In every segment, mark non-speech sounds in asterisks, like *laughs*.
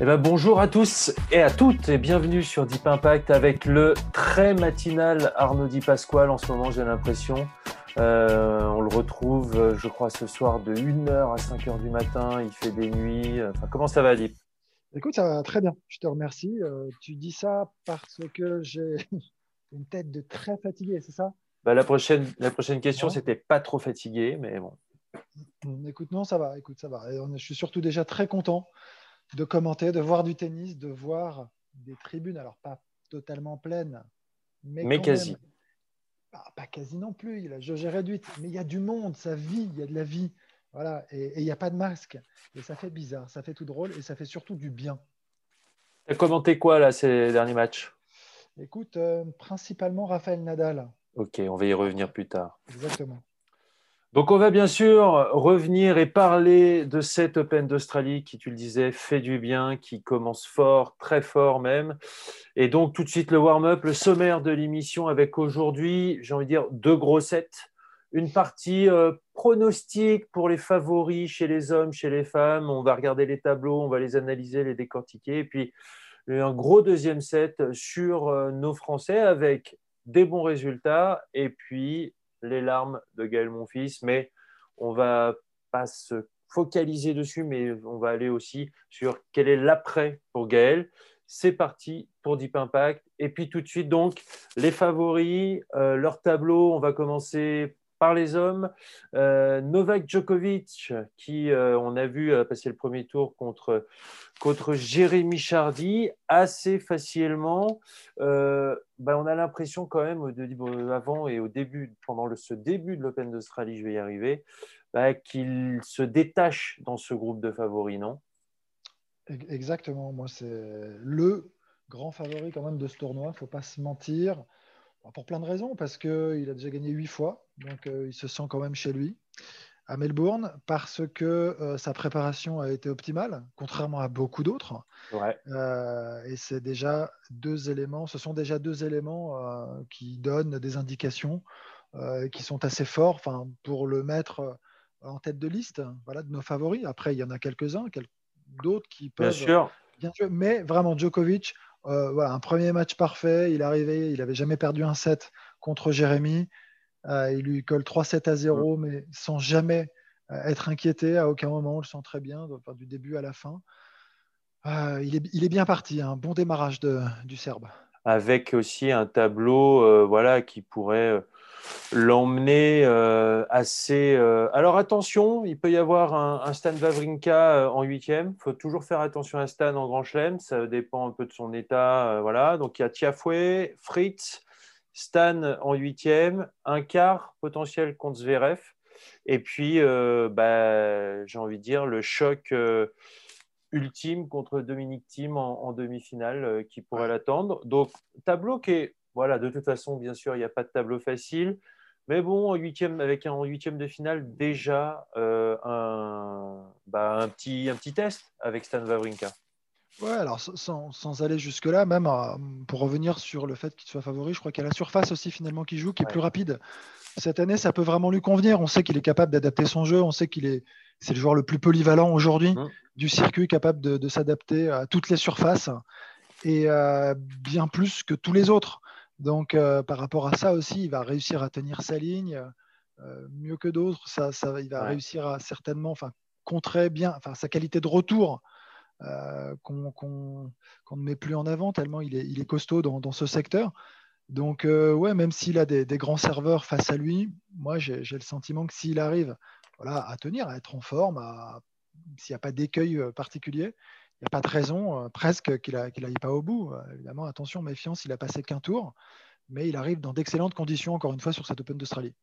Eh ben, bonjour à tous et à toutes et bienvenue sur Deep Impact avec le très matinal Arnaud Di Pasquale. En ce moment, j'ai l'impression... Euh, on le retrouve, euh, je crois, ce soir de 1h à 5h du matin. Il fait des nuits. Enfin, comment ça va, Lip Écoute, ça va très bien. Je te remercie. Euh, tu dis ça parce que j'ai *laughs* une tête de très fatigué, c'est ça? Bah, la, prochaine, la prochaine question, c'était pas trop fatigué, mais bon. Écoute, non, ça va. Écoute, ça va. je suis surtout déjà très content de commenter, de voir du tennis, de voir des tribunes, alors pas totalement pleines, mais, quasi. Bah, pas quasi non plus, il a réduite, mais il y a du monde, ça vit, il y a de la vie. Voilà, et il n'y a pas de masque. Et ça fait bizarre, ça fait tout drôle et ça fait surtout du bien. Tu as commenté quoi là ces derniers matchs? Écoute, euh, principalement Raphaël Nadal. Ok, on va y revenir plus tard. Exactement. Donc on va bien sûr revenir et parler de cet Open d'Australie qui, tu le disais, fait du bien, qui commence fort, très fort même. Et donc tout de suite le warm-up, le sommaire de l'émission avec aujourd'hui, j'ai envie de dire, deux grossettes. Une partie euh, pronostique pour les favoris chez les hommes, chez les femmes. On va regarder les tableaux, on va les analyser, les décortiquer. Et puis un gros deuxième set sur euh, nos Français avec des bons résultats et puis les larmes de Gaël Monfils, mais on va pas se focaliser dessus, mais on va aller aussi sur quel est l'après pour Gaël. C'est parti pour Deep Impact. Et puis tout de suite, donc, les favoris, euh, leur tableau, on va commencer par les hommes. Euh, Novak Djokovic, qui, euh, on a vu, a passé le premier tour contre, contre Jérémy Chardy assez facilement. Euh, ben, on a l'impression quand même, avant et au début, pendant le, ce début de l'Open d'Australie, je vais y arriver, ben, qu'il se détache dans ce groupe de favoris, non? Exactement. Moi, c'est le grand favori quand même de ce tournoi. Il ne faut pas se mentir. Pour plein de raisons, parce qu'il a déjà gagné huit fois, donc euh, il se sent quand même chez lui à Melbourne, parce que euh, sa préparation a été optimale, contrairement à beaucoup d'autres. Euh, et c'est déjà deux éléments, ce sont déjà deux éléments qui donnent des indications qui sont assez forts pour le mettre en tête de liste voilà, de nos favoris. Après, il y en a quelques-uns, d'autres qui peuvent. Bien sûr. Bien sûr, mais vraiment, Djokovic, euh, voilà, un premier match parfait. Il est arrivé, il n'avait jamais perdu un set contre Jérémy. Euh, il lui colle 3-7 à 0, mais sans jamais euh, être inquiété à aucun moment. On le sent très bien, du début à la fin. il, est, bien parti, un bon démarrage du Serbe. Avec aussi un tableau voilà, qui pourrait l'emmener euh, assez. Euh, alors attention, il peut y avoir un, Stan Wawrinka euh, en huitième. Il faut toujours faire attention à Stan en Grand Chelem. Ça dépend un peu de son état. voilà. Donc il y a Tiafoué, Fritz, Stan en huitième, un quart potentiel contre Zverev. Et puis, bah, j'ai envie de dire, le choc ultime contre Dominique Thiem en, en demi-finale qui pourrait l'attendre. Donc, tableau qui est voilà, de toute façon, bien sûr, il n'y a pas de tableau facile. Mais bon, huitième, avec un huitième de finale, déjà euh, bah, un, petit, un petit test avec Stan Wawrinka. Ouais, alors sans, aller jusque-là, même euh, pour revenir sur le fait qu'il soit favori, je crois qu'il y a la surface aussi finalement qui joue, qui est plus rapide. Cette année, ça peut vraiment lui convenir. On sait qu'il est capable d'adapter son jeu. On sait qu'il est, c'est le joueur le plus polyvalent aujourd'hui mmh. du circuit, capable de, s'adapter à toutes les surfaces et euh, bien plus que tous les autres. Donc, euh, par rapport à ça aussi, il va réussir à tenir sa ligne euh, mieux que d'autres. Ça, ça, il va réussir à certainement enfin, contrer bien enfin, sa qualité de retour euh, qu'on ne met plus en avant, tellement il est, il est costaud dans, dans, ce secteur. Donc, ouais, même s'il a des, des, grands serveurs face à lui, moi, j'ai le sentiment que s'il arrive voilà, à tenir, à être en forme, s'il n'y a pas d'écueil particulier, n'y a pas de raison euh, presque qu'il n'aille pas au bout. Euh, évidemment, attention, méfiance, il a passé qu'un tour. mais il arrive dans d'excellentes conditions, encore une fois, sur cet Open d'Australie.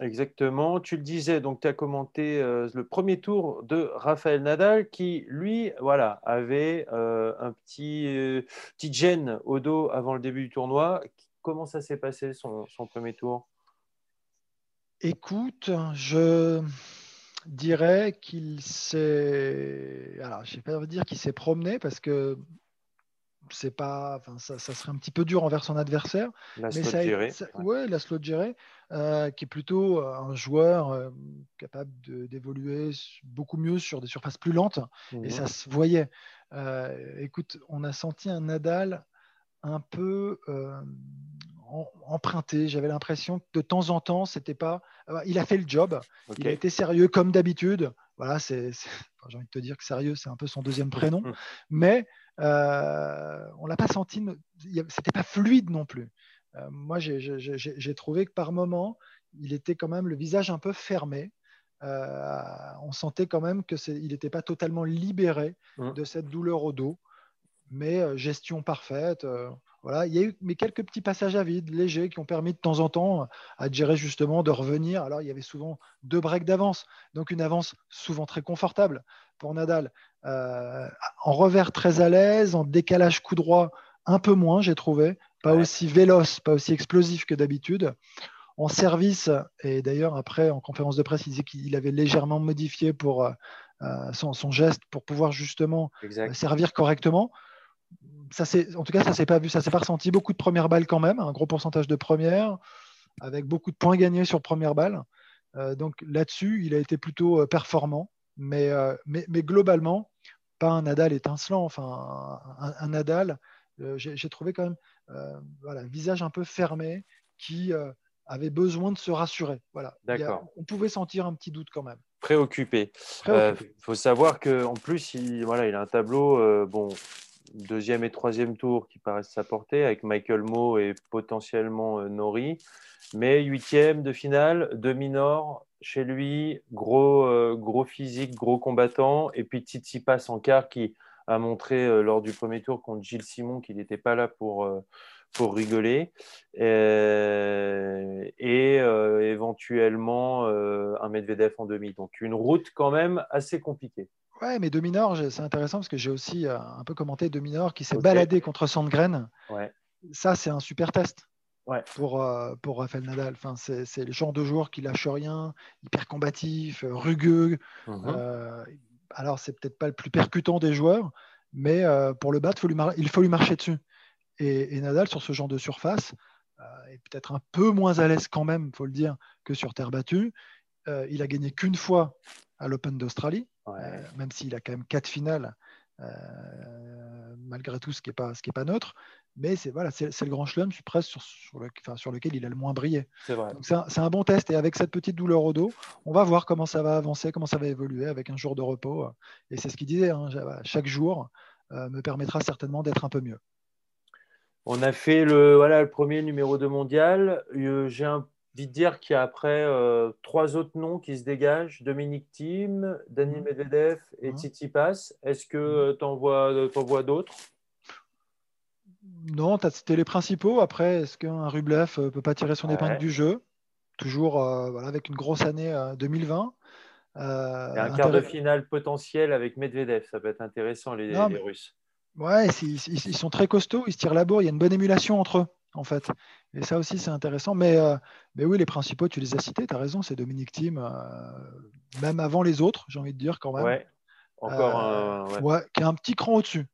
Exactement. Tu le disais, donc tu as commenté euh, le premier tour de Raphaël Nadal qui, lui, voilà, avait euh, un petit, euh, petit gêne au dos avant le début du tournoi. Comment ça s'est passé son, son, premier tour? Écoute, je dirais qu'il s'est. Alors, je ne vais pas dire qu'il s'est promené parce que c'est pas, enfin, ça, ça, serait un petit peu dur envers son adversaire. La mais ça, ouais. ouais. la slot gérée, euh, qui est plutôt euh, un joueur euh, capable d'évoluer beaucoup mieux sur des surfaces plus lentes. Et mhm. ça se voyait. Euh, écoute, on a senti un Nadal un peu emprunté. J'avais l'impression que de temps en temps, c'était pas. il a fait le job. Il a été sérieux comme d'habitude. Voilà, c'est. J'ai envie de te dire que sérieux, c'est un peu son deuxième prénom. *laughs* mais euh, on l'a pas senti, c'était pas fluide non plus. Euh, moi, j'ai trouvé que par moment, il était quand même le visage un peu fermé. Euh, on sentait quand même qu'il n'était pas totalement libéré mmh. de cette douleur au dos, mais gestion parfaite. Voilà, il y a eu mais quelques petits passages à vide, légers, qui ont permis de temps en temps à gérer justement de revenir. Alors, il y avait souvent deux breaks d'avance, donc une avance souvent très confortable pour Nadal. Euh, en revers très à l'aise, en décalage coup droit un peu moins, j'ai trouvé. Pas aussi véloce, pas aussi explosif que d'habitude. En service, et d'ailleurs après en conférence de presse, il disait qu'il avait légèrement modifié pour euh, euh, son, geste pour pouvoir justement servir correctement. Ça en tout cas, ça s'est pas vu, ça s'est pas ressenti. Beaucoup de premières balles quand même, un gros pourcentage de premières, avec beaucoup de points gagnés sur première balle. donc là-dessus, il a été plutôt performant. Mais, mais, mais, globalement, pas un Nadal étincelant, enfin un, Nadal, euh, j'ai trouvé quand même euh, voilà, un visage un peu fermé qui euh, avait besoin de se rassurer. Voilà. on pouvait sentir un petit doute quand même. Préoccupé. Il faut savoir qu'en plus, il, voilà, il a un tableau, bon, deuxième et troisième tour qui paraissent s'apporter avec Michael Moe et potentiellement Nori. Mais huitième de finale, demi-nord, chez lui, gros, euh, physique, gros combattant. Et puis Titi passe en quart qui a montré euh, lors du premier tour contre Gilles Simon qu'il n'était pas là pour, euh, pour rigoler. Et, éventuellement un Medvedev en demi. Donc une route quand même assez compliquée. Ouais, mais demi-nord, c'est intéressant parce que j'ai aussi un peu commenté demi-nord qui s'est baladé contre Sandgren. Ouais. Ça, c'est un super test pour, euh, pour Rafael Nadal. Enfin, c'est le genre de joueur qui lâche rien, hyper combatif, euh, rugueux. Mhm. Euh, alors, c'est peut-être pas le plus percutant des joueurs, mais pour le battre, il faut lui marcher dessus. Et, Nadal, sur ce genre de surface, est peut-être un peu moins à l'aise quand même, il faut le dire, que sur terre battue. il a gagné qu'une fois à l'Open d'Australie, même s'il a quand même quatre finales. malgré tout, ce qui n'est pas, ce pas neutre mais c'est voilà, le grand chelem presque sur, sur, le, enfin, sur, lequel il a le moins brillé. C'est un, un, bon test. Et avec cette petite douleur au dos, on va voir comment ça va avancer, comment ça va évoluer avec un jour de repos. Et c'est ce qu'il disait, hein, chaque jour euh, me permettra certainement d'être un peu mieux. On a fait le, voilà, le premier numéro 2 mondial. Euh, j'ai envie qu'il y a après euh, trois autres noms qui se dégagent Dominique Thiem, Daniel mmh. Medvedev et mmh. Titi Pass. Est-ce que mmh. tu en vois d'autres? Non, c'était les principaux. Après, est-ce qu'un Rublev ne euh, peut pas tirer son épingle du jeu? Toujours euh, voilà, avec une grosse année 2020. Euh, un quart de finale potentiel avec Medvedev, ça peut être intéressant, les, Russes. Ouais, ils, sont très costauds, ils se tirent la bourre, il y a une bonne émulation entre eux, en fait. Et ça aussi, c'est intéressant. Mais, mais oui, les principaux, tu les as cités, tu as raison, c'est Dominique Thiem, même avant les autres, j'ai envie de dire quand même. Ouais, encore un. Ouais. qui est un petit cran au-dessus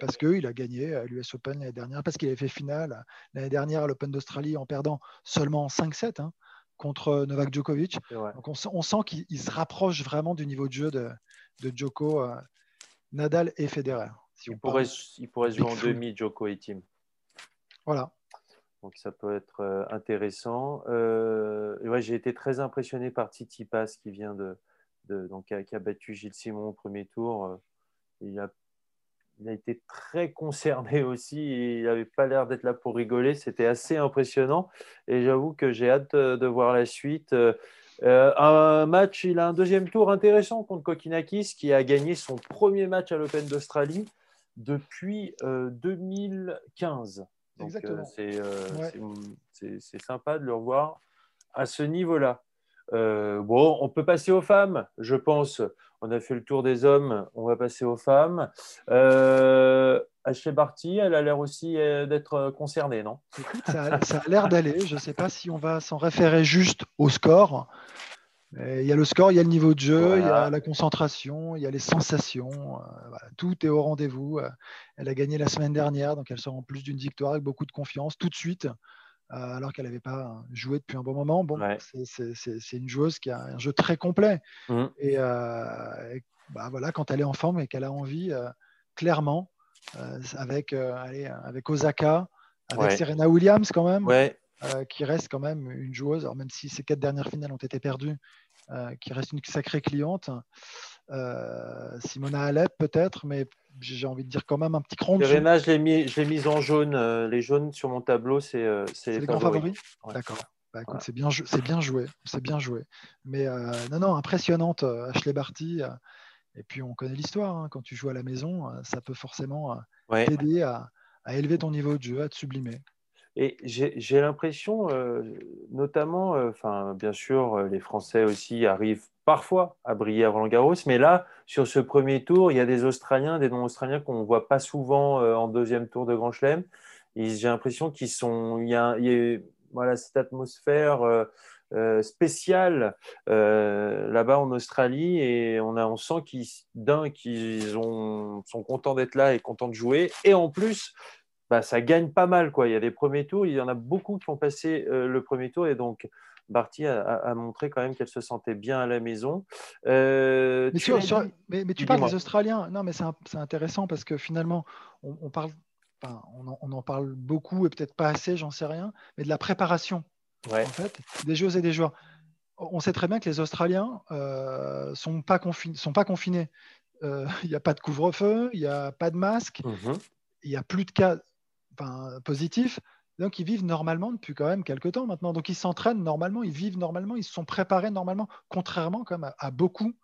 parce qu'il a gagné à l'US Open l'année dernière, parce qu'il avait fait finale l'année dernière à l'Open d'Australie en perdant seulement 5-7 hein, contre euh, Novak Djokovic. Donc on, sent qu'il se rapproche vraiment du niveau de jeu de, de Djoko, euh, Nadal et Federer. il, pourrait, il, pourrait, jouer en demi, Djoko et Tim. Voilà. Donc ça peut être euh, intéressant. ouais, J'ai été très impressionné par Titi Pass qui vient de, donc, qui a, battu Gilles Simon au premier tour. Il a il a été très concerné *laughs* aussi. Il n'avait pas l'air d'être là pour rigoler. C'était assez impressionnant. Et j'avoue que j'ai hâte de voir la suite. Euh, un match, il a un deuxième tour intéressant contre Kokinakis, qui a gagné son premier match à l'Open d'Australie depuis 2015. Exactement. c'est sympa de le revoir à ce niveau-là. bon, on peut passer aux femmes, je pense. On a fait le tour des hommes, on va passer aux femmes. Euh, Ashley Barty, elle a l'air aussi d'être concernée, non? Ça a l'air d'aller. Je ne sais pas si on va s'en référer juste au score. Il y a le score, il y a le niveau de jeu, il y a la concentration, il y a les sensations. Euh, tout est au rendez-vous. Euh, elle a gagné la semaine dernière, donc elle sort en plus d'une victoire avec beaucoup de confiance tout de suite, euh, alors qu'elle n'avait pas joué depuis un bon moment. Bon, c'est une joueuse qui a un jeu très complet. Mmh. Et, bah, voilà, quand elle est en forme et qu'elle a envie, clairement, avec, avec Osaka, avec Serena Williams quand même. Euh, qui reste quand même une joueuse, alors même si ces quatre dernières finales ont été perdues, euh, qui reste une sacrée cliente. Euh, Simona Alep peut-être, mais j'ai envie de dire quand même un petit cran. Serena, je l'ai mis, mise en jaune. les jaunes sur mon tableau, c'est les grands favoris. D'accord. Bah, c'est bien, joué, c'est bien joué. Mais non, non, impressionnante, Ashley Barty. et puis on connaît l'histoire. Hein. quand tu joues à la maison, ça peut forcément t'aider à, à, élever ton niveau de jeu, à te sublimer. Et j'ai l'impression, euh, notamment, euh, bien sûr, euh, les Français aussi arrivent parfois à briller à Roland Garros, mais là, sur ce premier tour, il y a des Australiens, des non-Australiens qu'on ne voit pas souvent en deuxième tour de Grand Chelem. J'ai l'impression qu'ils sont, y a, voilà, cette atmosphère spéciale là-bas en Australie et on, a, on sent qu'ils, d'un, qu'ils sont contents d'être là et contents de jouer, et en plus, bah, ça gagne pas mal. Quoi. Il y a des premiers tours, il y en a beaucoup qui ont passé euh, le premier tour et donc Barty a, montré quand même qu'elle se sentait bien à la maison. Euh, mais, tu, mais, tu parles des Australiens. Non, mais c'est intéressant parce que finalement, on, parle, on, en, parle beaucoup et peut-être pas assez, j'en sais rien, mais de la préparation en fait, des joueurs et des joueurs. On sait très bien que les Australiens euh, sont pas sont pas confinés. Euh, *laughs* il n'y a pas de couvre-feu, il n'y a pas de masque, mmh il n'y a plus de cas positifs. Donc, ils vivent normalement depuis quand même quelques temps maintenant. Donc, ils s'entraînent normalement, ils vivent normalement, ils se sont préparés normalement, contrairement comme à, beaucoup,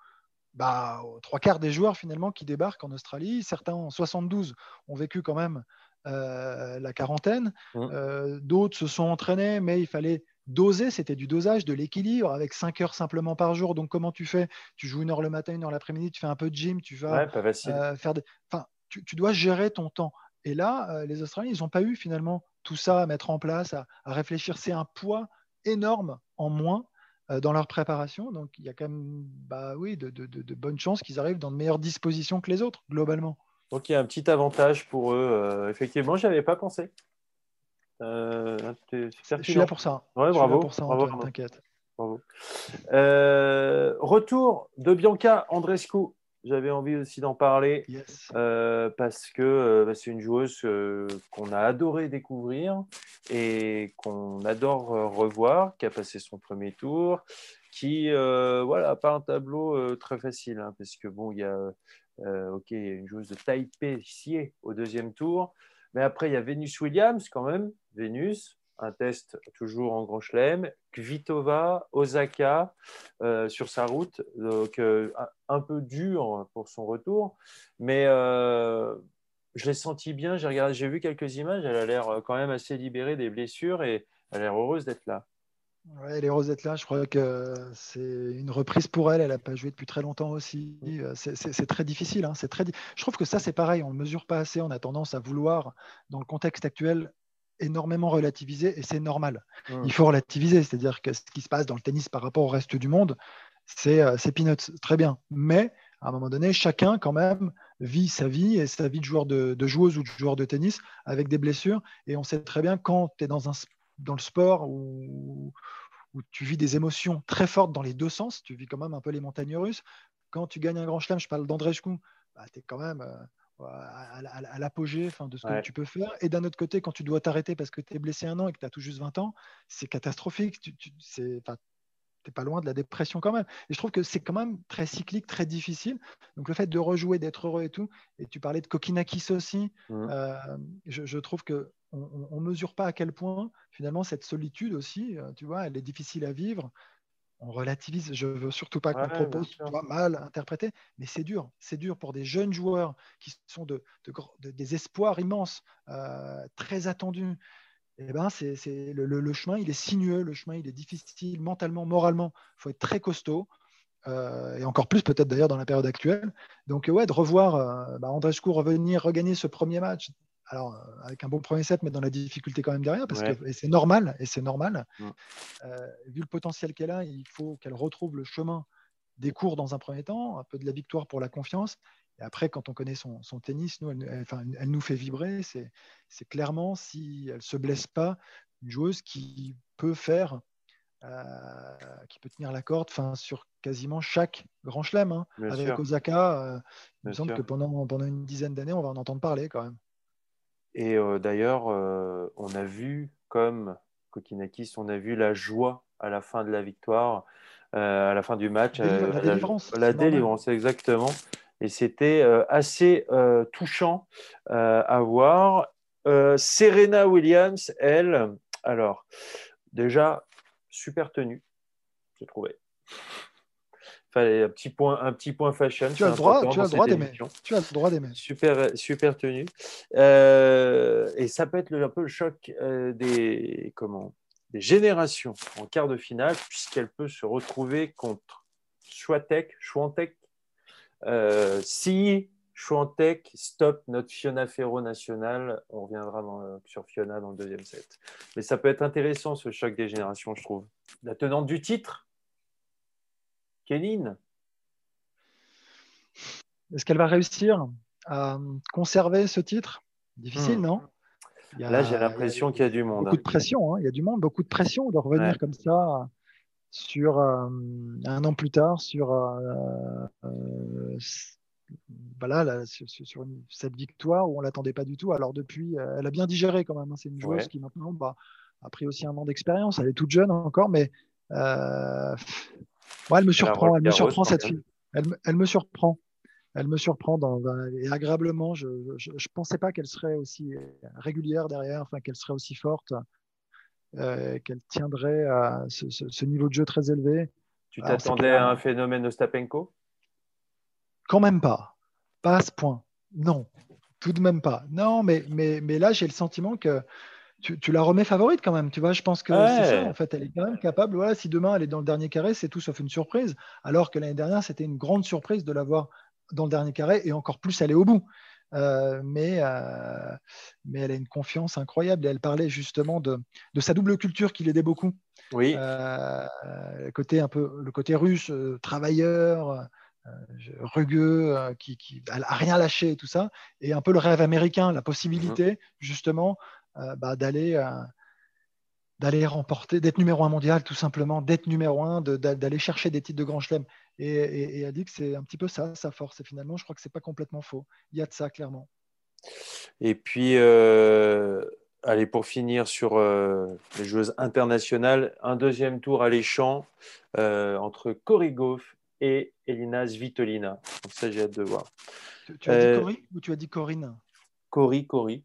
bah, aux trois quarts des joueurs finalement qui débarquent en Australie. Certains en 72 ont vécu quand même euh, la quarantaine. Mmh. Euh, d'autres se sont entraînés, mais il fallait doser, c'était du dosage, de l'équilibre, avec 5 heures simplement par jour. Donc, comment tu fais? Tu joues une heure le matin, une heure l'après-midi, tu fais un peu de gym, tu vas euh, faire des... Enfin, tu, tu, dois gérer ton temps. Et là, euh, les Australiens, ils n'ont pas eu finalement tout ça à mettre en place, à, réfléchir. C'est un poids énorme en moins euh, dans leur préparation. Donc, il y a quand même bah, oui, de, bonnes chances qu'ils arrivent dans de meilleures dispositions que les autres, globalement. Donc, il y a un petit avantage pour eux. Euh, effectivement, je avais pas pensé. je suis là pour ça. Ouais, bravo. pour ça, t'inquiète. retour de Bianca Andrescu j'avais envie aussi d'en parler euh, parce que euh, bah, c'est une joueuse euh, qu'on a adoré découvrir et qu'on adore revoir, qui a passé son premier tour, qui voilà pas un tableau très facile hein, parce que bon il y a ok une joueuse de Taipei ici au deuxième tour, mais après il y a Venus Williams quand même, Venus un test toujours en Grand Chelem, Kvitova, Osaka euh, sur sa route, donc euh, un peu dur pour son retour, mais euh, je l'ai senti bien, j'ai, j'ai vu quelques images, elle a l'air quand même assez libérée des blessures et elle a l'air heureuse d'être là. Elle est heureuse d'être là. Je crois que c'est une reprise pour elle. Elle n'a pas joué depuis très longtemps aussi. C'est, très difficile. Hein. C'est très... Je trouve que ça, c'est pareil. On ne mesure pas assez. On a tendance à vouloir, dans le contexte actuel, énormément relativisé et c'est normal. Mmh. Il faut relativiser, c'est-à-dire que ce qui se passe dans le tennis par rapport au reste du monde, c'est euh, peanuts, très bien. Mais à un moment donné, chacun quand même vit sa vie et sa vie de joueur de, joueuse ou de joueur de tennis avec des blessures. Et on sait très bien quand tu es dans, un, dans le sport où, où tu vis des émotions très fortes dans les deux sens, tu vis quand même un peu les montagnes russes. Quand tu gagnes un grand chelem, je parle d'André bah, tu es quand même... Euh, à, l'apogée de ce que tu peux faire. Et d'un autre côté, quand tu dois t'arrêter parce que tu es blessé un an et que tu as tout juste 20 ans, c'est catastrophique. Tu, tu n'es pas loin de la dépression quand même. Et je trouve que c'est quand même très cyclique, très difficile. Donc le fait de rejouer, d'être heureux et tout, et tu parlais de Kokinakis aussi, mmh. euh, je, trouve que on ne mesure pas à quel point finalement cette solitude aussi, euh, tu vois, elle est difficile à vivre on relativise. Je veux surtout pas que mon propos soit mal interprété, mais c'est dur. C'est dur pour des jeunes joueurs qui sont de, des espoirs immenses, euh, très attendus. Eh ben, c'est, le, chemin, il est sinueux, le chemin, il est difficile mentalement, moralement. Il faut être très costaud. Euh, et encore plus peut-être d'ailleurs dans la période actuelle. Donc ouais, de revoir euh, bah, Andrescu revenir, regagner ce premier match, alors euh, avec un bon premier set, mais dans la difficulté quand même derrière, parce que c'est normal, et c'est normal. Euh, vu le potentiel qu'elle a, il faut qu'elle retrouve le chemin des cours dans un premier temps, un peu de la victoire pour la confiance. Et après, quand on connaît son, tennis, nous, elle, nous fait vibrer. C'est clairement, si elle ne se blesse pas, une joueuse qui peut faire, euh, qui peut tenir la corde sur quasiment chaque grand chelem. Hein. Avec Osaka, il me semble que pendant, pendant une dizaine d'années, on va en entendre parler quand même. Et euh, d'ailleurs, euh, on a vu, comme Kokinakis, on a vu la joie à la fin de la victoire, euh, à la fin du match. la délivrance. La, délivrance, exactement. Et c'était assez touchant à voir. Serena Williams, elle, alors, déjà, super tenue, j'ai trouvé un petit point, un petit point fashion. Tu as le droit, tu as le droit d'aimer. Tu as le droit d'aimer. Super, super tenue. Euh, et ça peut être un peu le choc euh, des, comment, des générations en quart de finale, puisqu'elle peut se retrouver contre Schwatek, Schwantek. Euh, si Schwantek stop notre Fiona Ferro nationale, on reviendra sur Fiona dans le deuxième set. Mais ça peut être intéressant ce choc des générations, je trouve. La tenante du titre, Kéline Est-ce qu'elle va réussir à conserver ce titre? Difficile, hmm. non? Là, j'ai l'impression qu'il y a du monde. Beaucoup de pression, hein. il y a du monde, beaucoup de pression de revenir comme ça sur euh, un an plus tard sur, euh, euh, voilà, sur, cette victoire où on l'attendait pas du tout. Alors depuis, elle a bien digéré quand même. Hein. C'est une joueuse qui maintenant bah, a pris aussi un an d'expérience. Elle est toute jeune encore, mais elle me surprend, elle me surprend cette fille. Elle, me surprend. Elle me surprend dans, et agréablement. Je ne pensais pas qu'elle serait aussi régulière derrière, enfin qu'elle serait aussi forte, euh, qu'elle tiendrait à ce, niveau de jeu très élevé. Tu t'attendais à un phénomène Ostapenko Quand même pas. Pas à ce point. Non, tout de même pas. Non, mais, mais, mais là, j'ai le sentiment que tu, la remets favorite quand même. Tu vois, je pense que c'est ça. En fait, elle est quand même capable. Voilà, si demain elle est dans le dernier carré, c'est tout sauf une surprise. Alors que l'année dernière, c'était une grande surprise de l'avoir dans le dernier carré et encore plus elle est au bout. Euh, mais, euh, mais elle a une confiance incroyable et elle parlait justement de, de sa double culture qui l'aidait beaucoup. Oui. Euh, le côté un peu le côté russe, travailleur, rugueux, qui, qui a rien lâché et tout ça, et un peu le rêve américain, la possibilité mm-hmm. justement bah, d'aller euh, d'aller remporter, d'être numéro un mondial, tout simplement, d'être numéro un, d'aller chercher des titres de Grand Chelem. Et, elle dit que c'est un petit peu ça, sa force. Et finalement, je crois que c'est pas complètement faux. Il y a de ça, clairement. Et puis, euh, allez, pour finir sur les joueuses internationales, un deuxième tour alléchant entre Cory Goff et Elina Svitolina. Donc ça, j'ai hâte de voir. Tu, as dit Cory ou tu as dit Corinne? Cory, Cory.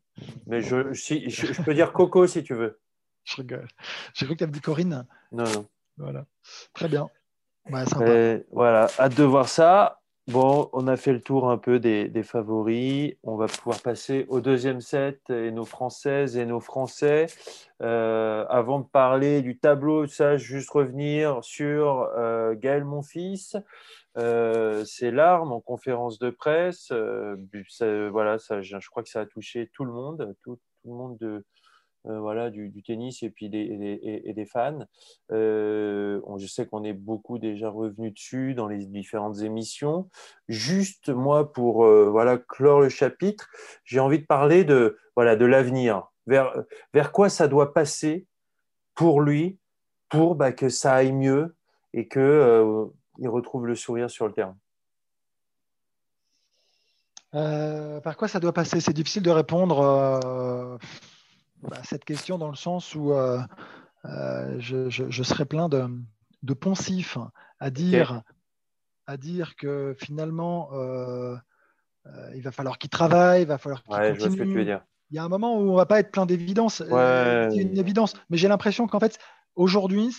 Mais je, si, je, peux dire Coco si tu veux. *laughs* Je rigole. J'ai cru que tu avais dit Corinne. Non, non. Voilà. Très bien. voilà, hâte de voir ça. Bon, on a fait le tour un peu des, favoris. On va pouvoir passer au deuxième set et nos Françaises et nos Français. Euh, avant de parler du tableau, ça, juste revenir sur euh, Gaël Monfils. Euh, ses larmes en conférence de presse. Voilà, je, crois que ça a touché tout le monde, tout, le monde de, voilà, du, tennis et puis des, fans. je sais qu'on est beaucoup déjà revenu dessus dans les différentes émissions. Juste moi, pour voilà, clore le chapitre, j'ai envie de parler de, voilà, de l'avenir. Vers, vers quoi ça doit passer pour lui, pour bah, que ça aille mieux et que il retrouve le sourire sur le terrain euh, Par quoi ça doit passer? C'est difficile de répondre euh, à cette question dans le sens où euh, je, serais plein de, de poncifs à dire, à dire que finalement, il va falloir qu'il travaille, il va falloir qu'il continue. Il y a un moment où on va pas être plein d'évidence. C'est une évidence. Mais j'ai l'impression qu'en fait, aujourd'hui,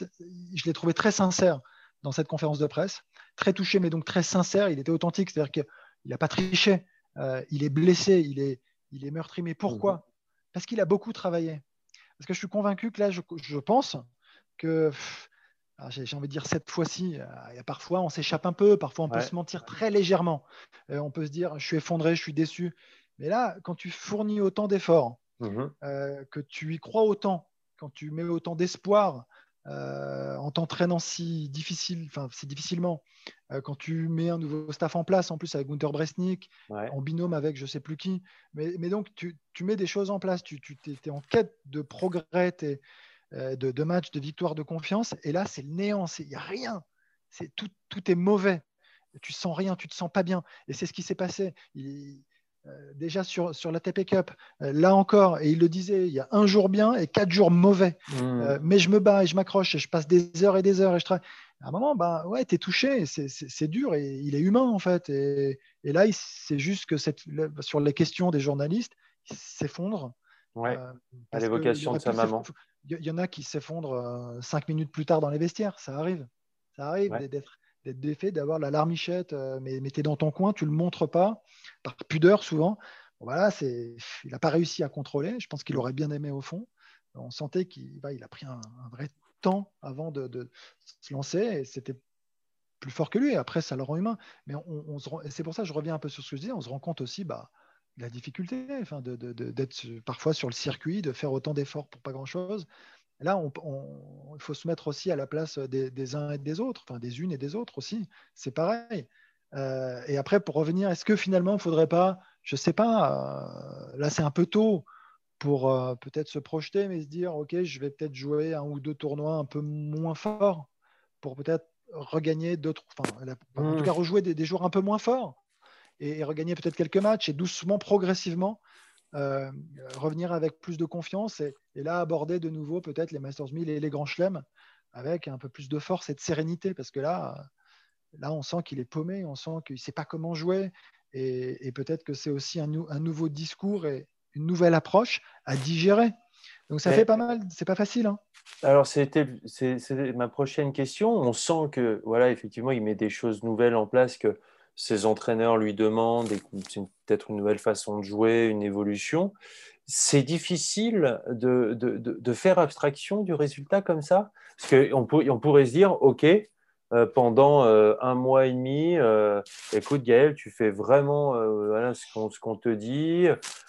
je l'ai trouvé très sincère dans cette conférence de presse, très touché, mais donc très sincère. Il était authentique, c'est-à-dire qu'il n'a pas triché. Euh, il est blessé, il est, il est meurtri. Mais pourquoi mhm. Parce qu'il a beaucoup travaillé. Parce que je suis convaincu que là, je, pense que, j'ai envie de dire cette fois-ci, euh, parfois on s'échappe un peu, parfois on peut se mentir très légèrement. Euh, on peut se dire, je suis effondré, je suis déçu. Mais là, quand tu fournis autant d'efforts, mhm. que tu y crois autant, quand tu mets autant d'espoir euh, en t'entraînant si difficile, enfin si difficilement, euh, quand tu mets un nouveau staff en place, en plus avec Gunther Bresnik, en binôme avec je sais plus qui, mais, donc tu, mets des choses en place, tu, tu es, en quête de progrès, euh, de, de matchs, de victoire, de confiance, et là c'est le néant, il n'y a rien, tout, tout est mauvais, tu sens rien, tu te sens pas bien, et c'est ce qui s'est passé. Il, déjà sur, sur la TP Cup, euh, là encore, et il le disait, il y a un jour bien et quatre jours mauvais. Mmh. Euh, mais je me bats et je m'accroche et je passe des heures et des heures et je travaille. À un moment, ben, ouais, tu es touché, c'est dur et il est humain en fait. Et, et là, c'est juste que cette, sur les questions des journalistes, il s'effondre. Ouais, à l'évocation de sa maman. Il y en a qui s'effondrent cinq minutes plus tard dans les vestiaires, ça arrive. Ça arrive d'être d'être défait, d'avoir la larmichette, euh, mais, mais tu es dans ton coin, tu le montres pas, par pudeur souvent. voilà, c'est, il n'a pas réussi à contrôler. Je pense qu'il aurait bien aimé au fond. On sentait qu'il il a pris un, vrai temps avant de, se lancer et c'était plus fort que lui. Et après, ça le rend humain. Mais on, c'est pour ça que je reviens un peu sur ce que je disais. On se rend compte aussi bah, de la difficulté enfin, d'être parfois sur le circuit, de faire autant d'efforts pour pas grand-chose. Là, il faut se mettre aussi à la place des, uns et des autres, enfin des unes et des autres aussi. C'est pareil. Euh, et après, pour revenir, est-ce que finalement, il ne faudrait pas, je ne sais pas, euh, là c'est un peu tôt pour euh, peut-être se projeter, mais se dire, OK, je vais peut-être jouer un ou deux tournois un peu moins forts pour peut-être regagner d'autres, enfin, en tout mmh. cas rejouer des, jours un peu moins forts et regagner peut-être quelques matchs et doucement, progressivement, euh, revenir avec plus de confiance et, là aborder de nouveau peut-être les Masters 1000 et les grands chelems avec un peu plus de force et de sérénité parce que là, là on sent qu'il est paumé, on sent qu'il ne sait pas comment jouer et, peut-être que c'est aussi un, un, nouveau discours et une nouvelle approche à digérer. Donc ça fait pas mal, c'est pas facile. Hein. Alors c'était c'est ma prochaine question. On sent que voilà effectivement il met des choses nouvelles en place que ses entraîneurs lui demandent, c'est peut-être une nouvelle façon de jouer, une évolution. C'est difficile de, faire abstraction du résultat comme ça, parce qu'on on pourrait se dire, OK, euh, pendant euh, un mois et demi, euh, écoute Gaël, tu fais vraiment ce qu'on te dit,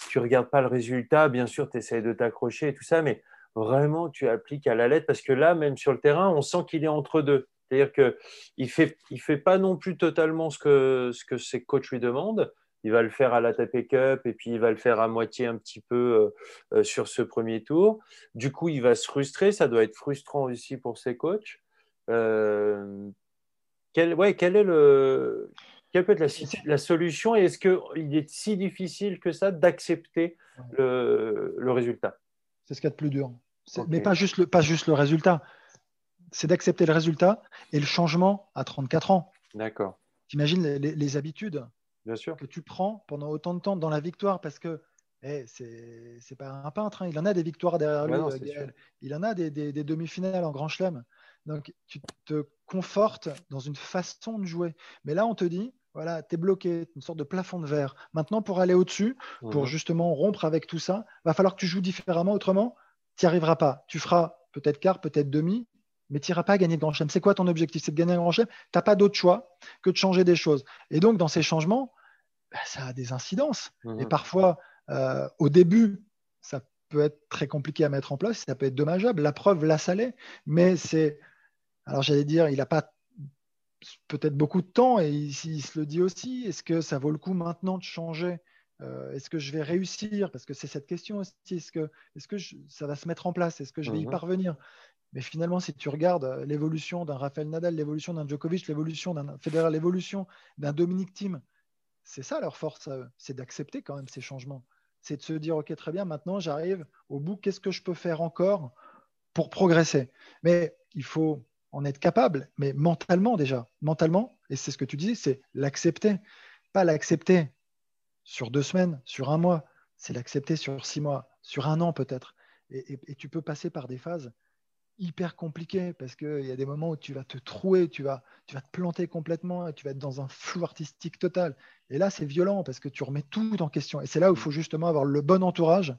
tu regardes pas le résultat, bien sûr, tu essaies de t'accrocher et tout ça, mais vraiment, tu appliques à la lettre, parce que là, même sur le terrain, on sent qu'il est entre deux. C'est-à-dire qu'il ne fait, il fait pas non plus totalement ce que, ce que ses coachs lui demandent. Il va le faire à la TP Cup et puis il va le faire à moitié un petit peu euh, euh, sur ce premier tour. Du coup, il va se frustrer. Ça doit être frustrant aussi pour ses coachs. Euh, quel, ouais, quel est le, quelle peut être la, la solution et est-ce qu'il est si difficile que ça d'accepter le, le, résultat? C'est ce qu'il y a de plus dur. Mais pas juste, le, pas juste le résultat c'est d'accepter le résultat et le changement à 34 ans. D'accord. T'imagines les, les, habitudes Bien sûr. que tu prends pendant autant de temps dans la victoire parce que eh, c'est pas un peintre, hein. il en a des victoires derrière lui, euh, il en a des, demi-finales en grand chelem. Donc tu te confortes dans une façon de jouer. Mais là, on te dit, voilà, tu es bloqué, une sorte de plafond de verre. Maintenant, pour aller au-dessus, pour mhm. justement rompre avec tout ça, va falloir que tu joues différemment, autrement, tu n'y arriveras pas. Tu feras peut-être quart, peut-être demi, mais tu n'iras pas gagner de grand chelem. C'est quoi ton objectif? C'est de gagner un grand chelem? Tu n'as pas d'autre choix que de changer des choses. Et donc, dans ces changements, bah, ça a des incidences. Mhm. Et parfois, euh, au début, ça peut être très compliqué à mettre en place, ça peut être dommageable. La preuve, l'a salé. Mais c'est. Alors, j'allais dire, il n'a pas peut-être beaucoup de temps et il, se le dit aussi. Est-ce que ça vaut le coup maintenant de changer? Euh, Est-ce que je vais réussir? Parce que c'est cette question aussi. Est-ce que, est que ça va se mettre en place? Est-ce que je vais y mhm. parvenir? Mais finalement, si tu regardes euh, l'évolution d'un Rafael Nadal, l'évolution d'un Djokovic, l'évolution d'un Federer, l'évolution d'un Dominic Thiem, c'est ça leur force c'est d'accepter quand même ces changements. C'est de se dire, OK, très bien, maintenant j'arrive au bout, qu'est-ce que je peux faire encore pour progresser? Mais il faut en être capable, mais mentalement déjà, mentalement, et c'est ce que tu disais, c'est l'accepter. Pas l'accepter sur deux semaines, sur un mois, c'est l'accepter sur six mois, sur un an peut-être. et tu peux passer par des phases hyper compliqué parce qu'il y a des moments où tu vas te trouer, tu vas, tu vas te planter complètement tu vas être dans un flou artistique total. Et là, c'est violent parce que tu remets tout en question. Et c'est là où il faut justement avoir le bon entourage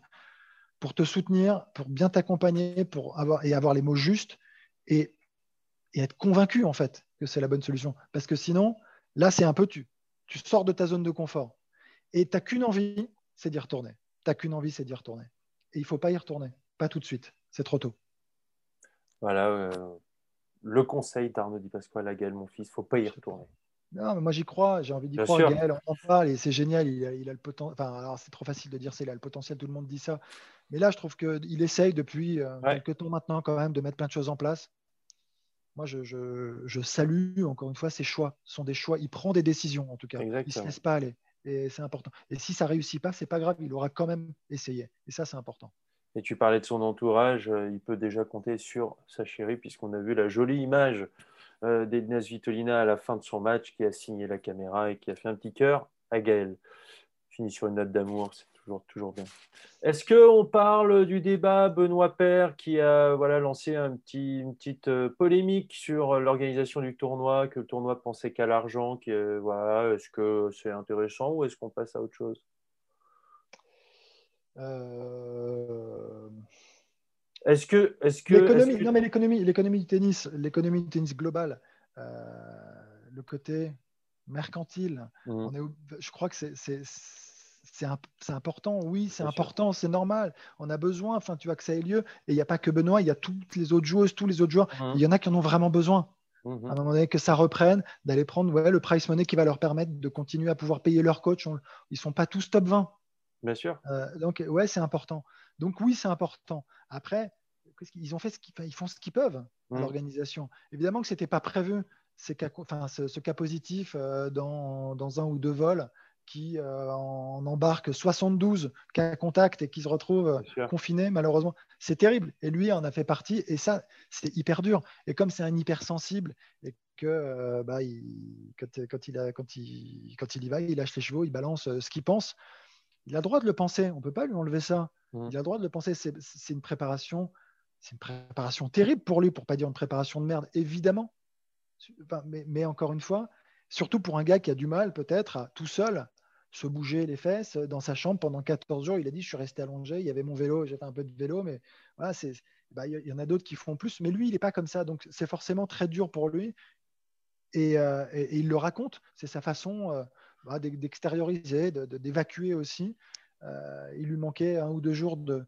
pour te soutenir, pour bien t'accompagner, pour avoir et avoir les mots justes et, et être convaincu en fait que c'est la bonne solution. Parce que sinon, là, c'est un peu tu, tu sors de ta zone de confort et tu n'as qu'une envie, c'est d'y retourner. Tu n'as qu'une envie, c'est d'y retourner. Et il ne faut pas y retourner, pas tout de suite, c'est trop tôt. Voilà euh, le conseil d'Arnaud Di Pasquale à Gaël, mon fils, il ne faut pas y retourner. Non, mais moi j'y crois, j'ai envie d'y croire. Gaël, on en parle et c'est génial. Il a, le potentiel. Enfin, alors c'est trop facile de dire ça, il a le potentiel, tout le monde dit ça. Mais là, je trouve qu'il essaye depuis euh, quelques temps maintenant quand même de mettre plein de choses en place. Moi, je, je, salue encore une fois ses choix. Ce sont des choix. Il prend des décisions en tout cas. Il ne se laisse pas aller. Et c'est important. Et si ça réussit pas, c'est pas grave. Il aura quand même essayé. Et ça, c'est important. Et tu parlais de son entourage, euh, il peut déjà compter sur sa chérie, puisqu'on a vu la jolie image euh, Vitolina à la fin de son match qui a signé la caméra et qui a fait un petit cœur à Gaël. Fini sur une note d'amour, c'est toujours, bien. Est-ce qu'on parle du débat Benoît Père qui a voilà, lancé une petite euh, polémique sur l'organisation du tournoi, que le tournoi pensait qu'à l'argent Est-ce que c'est intéressant ou est-ce qu'on passe à autre chose? Euh, est-ce que, est-ce que, l'économie, non mais l'économie, l'économie du tennis, l'économie du tennis global, euh, le côté mercantile, mmh. on est, je crois que c'est, c'est, c'est, c'est important. Oui, c'est important, c'est normal. On a besoin. Enfin, tu vois que ça ait lieu. Et il n'y a pas que Benoît, il y a toutes les autres joueuses, tous les autres joueurs. Mmh. Il y en a qui en ont vraiment besoin. Mmh. À un moment donné, que ça reprenne, d'aller prendre ouais, le price money qui va leur permettre de continuer à pouvoir payer leur coach. ils ne sont pas tous top 20. Bien sûr. Euh, donc, ouais, c'est important. Donc, oui, c'est important. Après, ils ont fait ce qu'ils ils font ce qu'ils peuvent, mmh. l'organisation. Évidemment que ce n'était pas prévu, cas, enfin, ce, cas positif euh, dans, dans, un ou deux vols qui euh, en embarque 72 cas contact et qui se retrouvent confinés, malheureusement. C'est terrible. Et lui en a fait partie. Et ça, c'est hyper dur. Et comme c'est un hypersensible et que bah, il, quand, quand, il a, quand, il, quand il y va, il lâche les chevaux, il balance ce qu'il pense. Il a le droit de le penser. On ne peut pas lui enlever ça. Mmh. Il a le droit de le penser. C'est une préparation, c'est une préparation terrible pour lui, pour pas dire une préparation de merde, évidemment. mais, encore une fois, surtout pour un gars qui a du mal peut-être à tout seul se bouger les fesses dans sa chambre pendant 14 jours. Il a dit je suis resté allongé, il y avait mon vélo, j'ai fait un peu de vélo, mais voilà, c'est bah, il y en a d'autres qui font plus, mais lui, il n'est pas comme ça. Donc, c'est forcément très dur pour lui. Et, euh, il le raconte. C'est sa façon. Euh, bah, d'extérioriser, d'évacuer aussi. Euh, il lui manquait un ou deux jours de,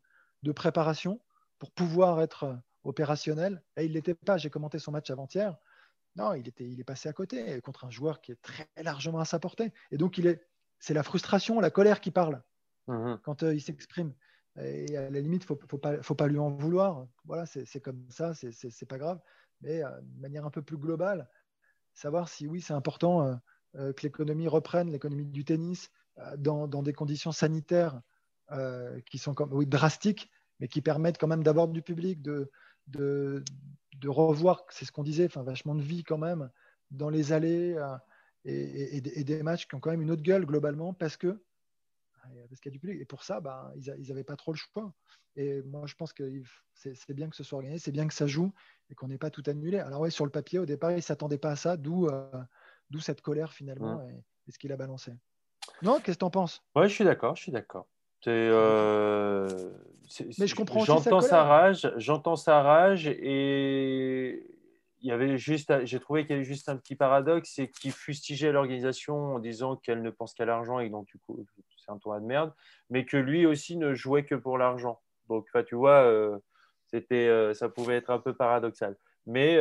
préparation pour pouvoir être opérationnel. Et il ne l'était pas. J'ai commenté son match avant-hier. Non, il, était, il est passé à côté contre un joueur qui est très largement à sa portée. Et donc, il est, c'est la frustration, la colère qui parle mmh quand euh, il s'exprime. Et à la limite, il ne faut, pas, faut pas lui en vouloir. Voilà, c'est comme ça, c'est pas grave. Mais euh, de manière un peu plus globale, savoir si oui, c'est important euh, que l'économie reprenne, l'économie du tennis, euh, dans, des conditions sanitaires euh, qui sont comme, oui, drastiques, mais qui permettent quand même d'avoir du public, de, revoir, c'est ce qu'on disait, vachement de vie quand même dans les allées et, des matchs qui ont quand même une autre gueule globalement parce qu'il y a du public. Et pour ça, bah, ils n'avaient pas trop le choix. Et moi, je pense que c'est bien que ce soit organisé, c'est bien que ça joue et qu'on n'ait pas tout annulé. Alors oui, sur le papier, au départ, ils ne s'attendaient pas à ça, d'où D'où cette colère finalement et, ce qu'il a balancé. Non, qu'est-ce que tu en penses? Oui, je suis d'accord, je suis d'accord. Euh, mais je comprends. J'entends sa rage, j'entends sa rage et il y avait juste, j'ai trouvé qu'il y avait juste un petit paradoxe, c'est qu'il fustigeait l'organisation en disant qu'elle ne pense qu'à l'argent et donc du coup c'est un tournoi de merde, mais que lui aussi ne jouait que pour l'argent. Donc, tu vois, euh, c'était, euh, ça pouvait être un peu paradoxal. Mais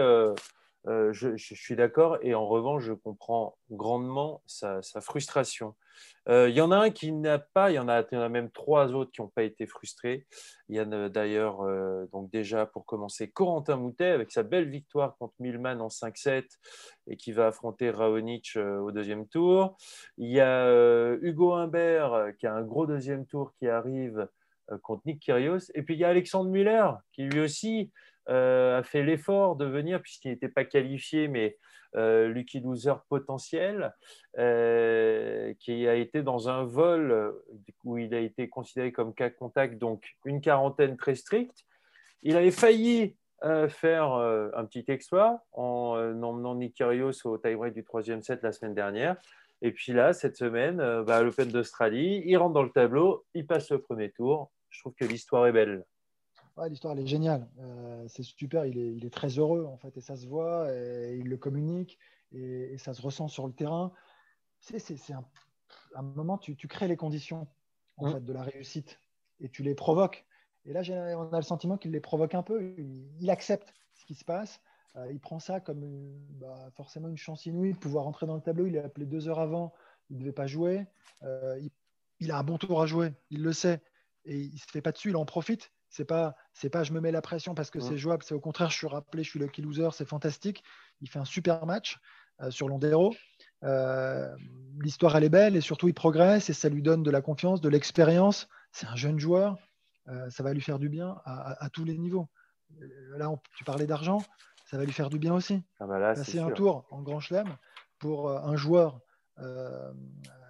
euh, je, suis d'accord et en revanche, je comprends grandement sa, frustration. Euh, il y en a un qui n'a pas, il y, en a, même trois autres qui n'ont pas été frustrés. Il y en a d'ailleurs, euh, donc déjà pour commencer, Corentin Moutet avec sa belle victoire contre Milman en 5-7 et qui va affronter Raonic au deuxième tour. Il y a Hugo Humbert qui a un gros deuxième tour qui arrive contre Nick Kyrgios. Et puis il y a Alexandre Muller qui lui aussi euh, a fait l'effort de venir, puisqu'il n'était pas qualifié, mais euh, Lucky Loser potentiel, euh, qui a été dans un vol où il a été considéré comme cas contact, donc une quarantaine très stricte. Il avait failli faire un petit exploit en emmenant Nick au tie-break du troisième set la semaine dernière. Et puis là, cette semaine, bah, à l'Open d'Australie, il rentre dans le tableau, il passe le premier tour. Je trouve que l'histoire est belle. L'histoire elle est géniale. c'est super, il est, il est, très heureux en fait, et ça se voit, et il le communique, et, ça se ressent sur le terrain. C'est un, un, moment, tu, tu, crées les conditions en mmh. fait, de la réussite, et tu les provoques. Et là, on a le sentiment qu'il les provoque un peu. Il, accepte ce qui se passe. Euh, il prend ça comme bah, forcément une chance inouïe de pouvoir entrer dans le tableau. Il est appelé deux heures avant. Il ne devait pas jouer. Euh, il, a un bon tour à jouer. Il le sait. Et il ne se fait pas dessus. Il en profite. C'est pas, c'est pas je me mets la pression parce que c'est jouable. C'est au contraire, je suis rappelé, je suis lucky loser. C'est fantastique. Il fait un super match euh, sur Londero. L'histoire, elle est belle et surtout, il progresse et ça lui donne de la confiance, de l'expérience. C'est un jeune joueur. Euh, ça va lui faire du bien à, tous les niveaux. Euh, là, tu parlais d'argent, ça va lui faire du bien aussi. Ah bah Passer un tour en Grand Chelem pour euh, un joueur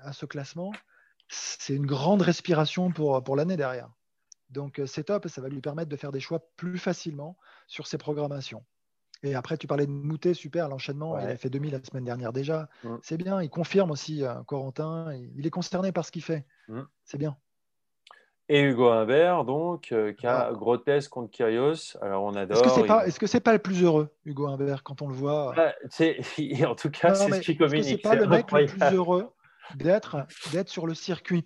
à ce classement, c'est une grande respiration pour, pour l'année derrière. Donc c'est top et ça va lui permettre de faire des choix plus facilement sur ses programmations. Et après, tu parlais de Moutet, super, l'enchaînement, il a fait 2000 la semaine dernière déjà. C'est bien, il confirme aussi Corentin, il est concerné par ce qu'il fait. C'est bien. Et Hugo Humbert, donc, euh, qui a grotesque contre Kyrios. Alors, on adore. Est-ce que c'est pas, le plus heureux, Hugo Humbert, quand on le voit? Bah, *laughs* En tout cas, c'est ce qui communique. C'est pas le mec le plus heureux d'être sur le circuit?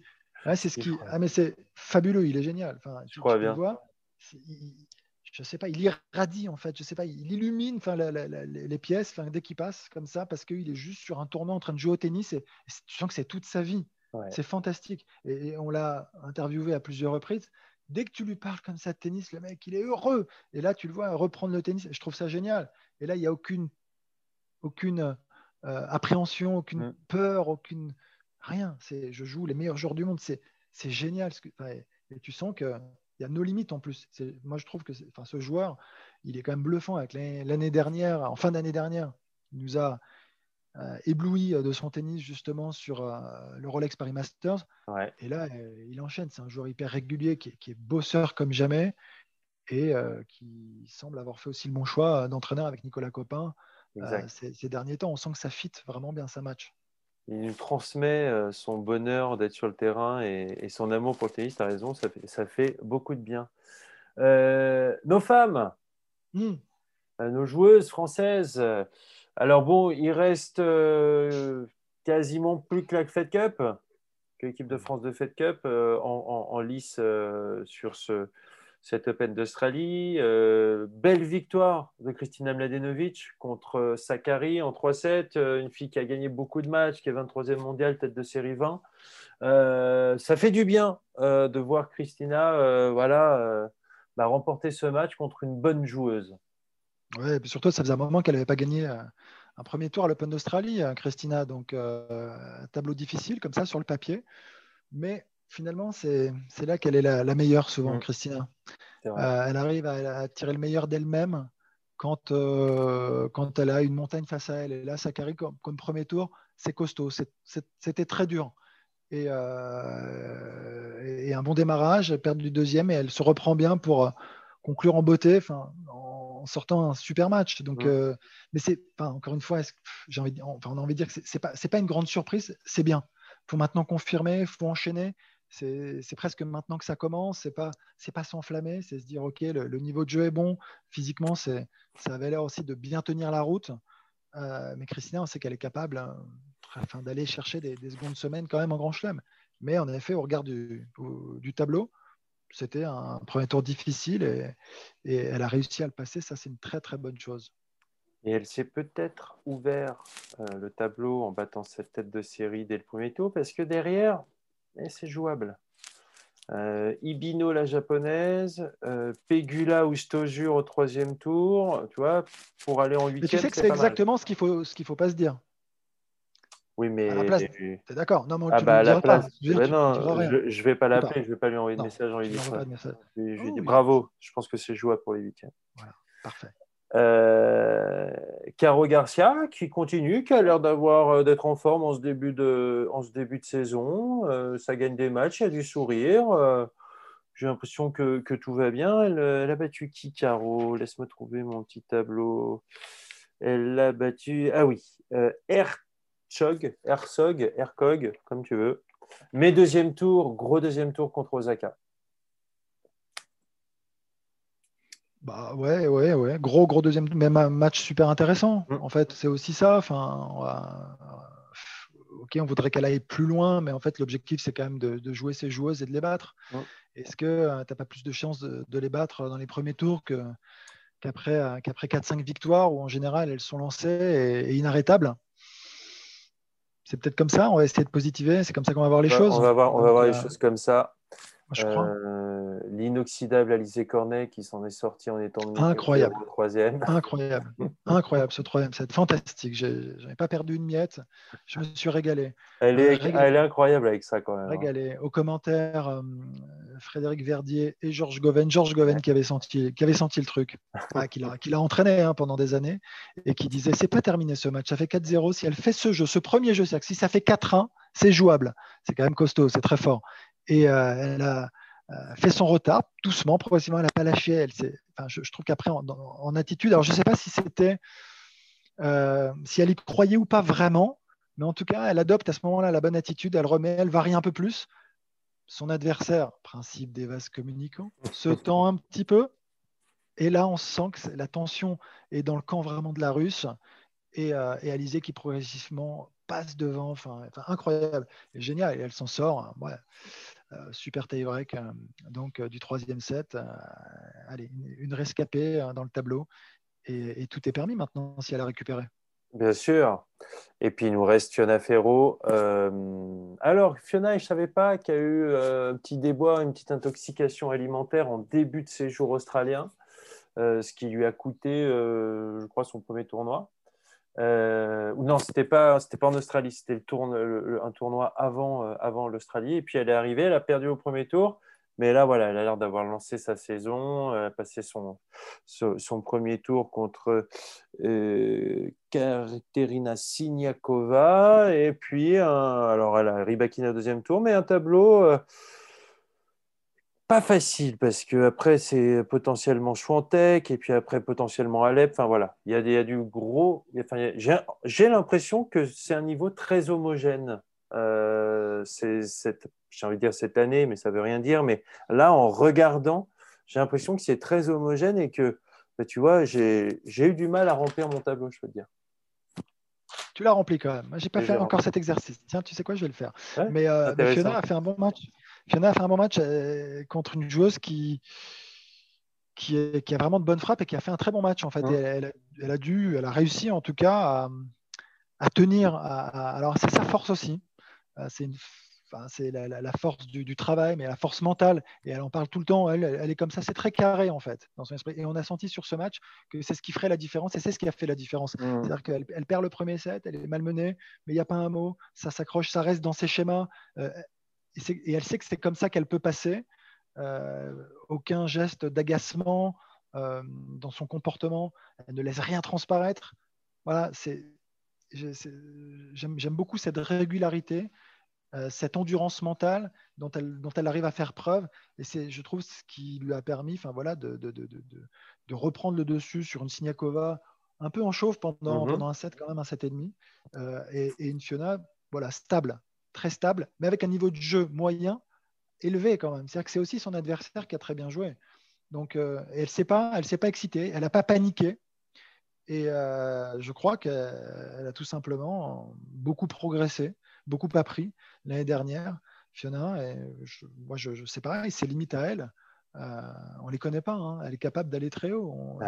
C'est ce qui. Ah, mais c'est fabuleux, il est génial. Enfin, je crois bien. Vois, je sais pas, il irradie en fait, je sais pas, il illumine enfin, les pièces dès qu'il passe comme ça parce qu'il est juste sur un tournoi en train de jouer au tennis et tu sens que c'est toute sa vie. C'est fantastique. Et, on l'a interviewé à plusieurs reprises. Dès que tu lui parles comme ça de tennis, le mec, il est heureux. Et là, tu le vois reprendre le tennis. Je trouve ça génial. Et là, il n'y a aucune, aucune euh, appréhension, aucune mm. peur, aucune rien. C'est, je joue les meilleurs joueurs du monde. C'est, c'est génial. et tu sens qu'il y a nos limites en plus. moi, je trouve que enfin, ce joueur, il est quand même bluffant. Avec l'année dernière, en fin d'année dernière, il nous a euh, ébloui euh, de son tennis justement sur euh, le Rolex Paris Masters. Et là, il enchaîne. C'est un joueur hyper régulier qui est, bosseur comme jamais et qui semble avoir fait aussi le bon choix d'entraîneur avec Nicolas Copin ces, derniers temps. On sent que ça fit vraiment bien sa match. Il nous transmet son bonheur d'être sur le terrain et, son amour pour le tennis. Tu as raison, ça fait, ça fait, beaucoup de bien. nos femmes, hmm. nos joueuses françaises. Alors bon, il reste euh, quasiment plus que la Fed Cup, que l'équipe de France de Fed Cup euh, en, lice euh, sur ce, cet Open d'Australie. belle victoire de Kristina Mladenovic contre Sakari en 3-7, une fille qui a gagné beaucoup de matchs, qui est 23e mondiale, tête de série 20. ça fait du bien de voir Christina voilà, bah, remporter ce match contre une bonne joueuse. Oui, et surtout, ça faisait un moment qu'elle n'avait pas gagné euh, un premier tour à l'Open d'Australie, hein, Christina. Donc, euh, tableau difficile comme ça sur le papier. Mais finalement, c'est là qu'elle est la, meilleure souvent, mm. Christina. Euh, elle arrive à, tirer le meilleur d'elle-même quand, quand elle a une montagne face à elle. Et là, Sakari, comme, comme premier tour, c'est costaud. C'était très dur. Et, et, un bon démarrage, elle perd du deuxième et elle se reprend bien pour conclure en beauté. Enfin, en sortant un super match. Donc, euh, mais c'est, encore une fois, j'ai envie, on a envie de dire que c'est pas, pas une grande surprise, c'est bien. Faut maintenant confirmer, faut enchaîner. C'est presque maintenant que ça commence. C'est pas, c'est pas s'enflammer, c'est se dire ok, le, niveau de jeu est bon. Physiquement, ça avait l'air aussi de bien tenir la route. Euh, mais Christina, on sait qu'elle est capable hein, d'aller chercher des, secondes semaines quand même en Grand Chelem. Mais en effet, au regard du, du tableau, c'était un premier tour difficile et, elle a réussi à le passer. Ça, c'est une très très bonne chose. Et elle s'est peut-être ouvert euh, le tableau en battant cette tête de série dès le premier tour parce que derrière, eh, c'est jouable. Euh, Ibino, la japonaise, euh, Pegula ou Stojur au troisième tour, tu vois, pour aller en huitième. Tu sais que c'est exactement ce qu'il faut, ce qu'il faut pas se dire. Oui, mais. T'es d'accord Non, mais ah bah, à la place. Pas. non, je, ne vais pas l'appeler, je vais pas lui envoyer de message en lui. Je, lui oh, dis bravo, je pense que c'est jouable pour les huitièmes. Voilà, parfait. Euh, Caro Garcia qui continue, qui a l'air d'avoir euh, d'être en forme en ce début de, saison. Euh, ça gagne des matchs, il y a du sourire. j'ai l'impression que, tout va bien. Elle, a battu qui, Caro? Laisse-moi trouver mon petit tableau. Elle a battu, ah oui, Herzog, Herzog, Hercog, comme tu veux. Mais deuxième tour, gros deuxième tour contre Osaka. Bah ouais, ouais, ouais. Gros, gros deuxième, même un match super intéressant. Mm. En fait, c'est aussi ça. Enfin, ok, on voudrait qu'elle aille plus loin, mais en fait, l'objectif, c'est quand même de, jouer ses joueuses et de les battre. Mm. Est-ce que euh, tu n'as pas plus de chances de, les battre dans les premiers tours qu'après euh, qu'après 4-5 victoires, où en général, elles sont lancées et, inarrêtables? C'est peut-être comme ça. On va essayer de positiver. C'est comme ça qu'on va voir les choses. On va voir, on va voir les euh, choses comme ça. Euh, l'inoxydable Alizé Cornet qui s'en est sorti en étant incroyable troisième. *laughs* Incroyable, incroyable ce troisième c'est fantastique. Je n'ai pas perdu une miette. Je me suis régalé. Elle est, euh, elle est incroyable avec ça quand même. Hein. Régalé. Au commentaire, euh, Frédéric Verdier et Georges Goven. Georges Goven qui avait senti, qui avait senti le truc, *laughs* ah, qui l'a entraîné hein, pendant des années et qui disait c'est pas terminé ce match. Ça fait 4-0. Si elle fait ce jeu, ce premier jeu, c'est-à-dire si ça fait 4-1, c'est jouable. C'est quand même costaud, c'est très fort et euh, elle a euh, fait son retard doucement, progressivement. Elle n'a pas lâché. Elle enfin, je, trouve qu'après, en, attitude, alors je ne sais pas si c'était, euh, si elle y croyait ou pas vraiment, mais en tout cas, elle adopte à ce moment-là la bonne attitude. Elle remet, elle varie un peu plus. Son adversaire, principe des vases communicants, se *laughs* tend un petit peu. Et là, on sent que la tension est dans le camp vraiment de la Russe. Et, et Alizé qui progressivement passe devant, enfin, incroyable, génial, et elle s'en sort. Ouais. Euh, super tie-break euh, donc euh, du troisième set. allez, une, rescapée dans le tableau, et, tout est permis maintenant si elle a récupéré. Bien sûr. Et puis il nous reste Fiona Ferro. alors Fiona, je savais pas qu'il y a eu un petit déboire, une petite intoxication alimentaire en début de séjour australien, ce qui lui a coûté, je crois, son premier tournoi. Euh, non, c'était pas, c'était pas en Australie, c'était un tournoi avant, euh, avant l'Australie. Et puis elle est arrivée, elle a perdu au premier tour, mais là, voilà, elle a l'air d'avoir lancé sa saison, elle a passé son, son, premier tour contre euh, Katerina Siniakova, et puis, alors elle a Ribakina au deuxième tour, mais un tableau euh, pas facile parce que après c'est potentiellement Chouantec et puis après potentiellement Alep. Enfin voilà, il y a, des, du gros. Enfin, j'ai l'impression que c'est un niveau très homogène. Euh, j'ai envie de dire cette année, mais ça veut rien dire. Mais là, en regardant, j'ai l'impression que c'est très homogène et que bah, tu vois, j'ai eu du mal à remplir mon tableau, je peux te dire. Tu l'as rempli quand même. J'ai pas fait encore cet exercice. Tiens, tu sais quoi, je vais le faire. mais, euh, Fiona a fait un bon match. Fiona a fait un bon match euh, contre une joueuse qui, qui, a vraiment de bonnes frappes et qui a fait un très bon match. En fait, elle, a dû, elle a réussi en tout cas à, tenir. alors, c'est sa force aussi. Euh, c'est c'est la, force du, travail, mais la force mentale. Et elle en parle tout le temps. Elle, elle est comme ça. C'est très carré, en fait, dans son esprit. Et on a senti sur ce match que c'est ce qui ferait la différence et c'est ce qui a fait la différence. Mmh. C'est-à-dire qu'elle elle perd le premier set, elle est malmenée, mais il n'y a pas un mot. Ça s'accroche, ça reste dans ses schémas. Euh, et, elle sait que c'est comme ça qu'elle peut passer. Euh, aucun geste d'agacement euh, dans son comportement. Elle ne laisse rien transparaître. Voilà, j'aime, beaucoup cette régularité, euh, cette endurance mentale dont elle, dont elle arrive à faire preuve. Et c'est, je trouve, ce qui lui a permis voilà, de, de, de, de reprendre le dessus sur une Siniakova un peu en chauffe pendant, mm-hmm. pendant un set, quand même un set et demi, et, et, une Fiona voilà, stable, très stable, mais avec un niveau de jeu moyen élevé quand même. C'est-à-dire que c'est aussi son adversaire qui a très bien joué. Donc, euh, elle ne s'est pas, elle s'est pas excitée, elle n'a pas paniqué. Et euh, je crois qu'elle a tout simplement beaucoup progressé, beaucoup appris l'année dernière. Fiona, et moi, je, je sais pas, c'est limite à elle. Euh, on ne les connaît pas. Hein. Elle est capable d'aller très haut.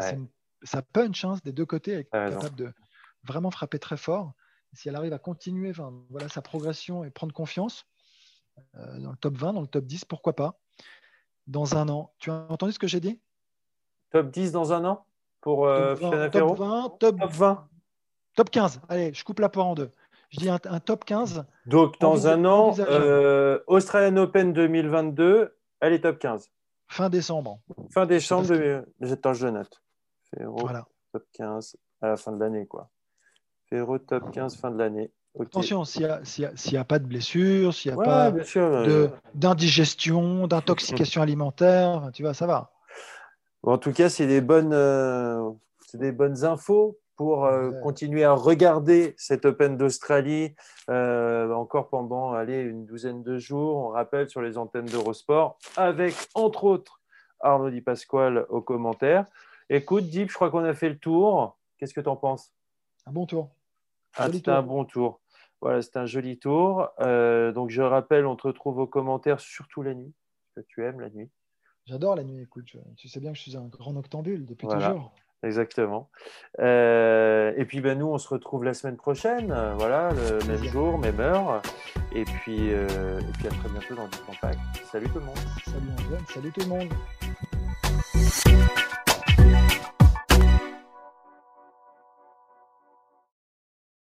ça punch hein, des deux côtés. Elle est capable de vraiment frapper très fort si elle arrive à continuer voilà, sa progression et prendre confiance euh, dans le top 20, dans le top 10, pourquoi pas Dans un an. Tu as entendu ce que j'ai dit? Top 10 dans un an pour euh, top, 20, top, 20, top, 20. Top 15. Allez, je coupe la poire en deux. Je dis un, top 15. Donc, dans un an, euh, Australian Open 2022, elle est top 15. Fin décembre. Fin décembre, j'attends, je note. Voilà. Top 15 à la fin de l'année, quoi top 15 fin de l'année. Attention, s'il n'y a, pas de blessure, s'il n'y a pas d'indigestion, d'intoxication *laughs* alimentaire, tu vois, ça va. en tout cas, c'est des bonnes, euh, des bonnes infos pour euh, continuer à regarder cet Open d'Australie euh, encore pendant allez, une douzaine de jours. On rappelle sur les antennes d'Eurosport, avec entre autres Arnaud Di Pasquale aux commentaires. Écoute, Deep, je crois qu'on a fait le tour. Qu'est-ce que tu en penses? Un bon tour. Ah, c'était un bon tour. Voilà, c'est un joli tour. Euh, donc, je rappelle, on te retrouve aux commentaires, surtout la nuit, que tu aimes la nuit. J'adore la nuit, écoute. tu sais bien que je suis un grand noctambule depuis toujours. Exactement. Euh, et puis ben, nous, on se retrouve la semaine prochaine, euh, voilà, le même jour, même heure. Et puis, et puis à très bientôt dans du compact. Salut tout le monde. Salut Antoine, salut tout le monde.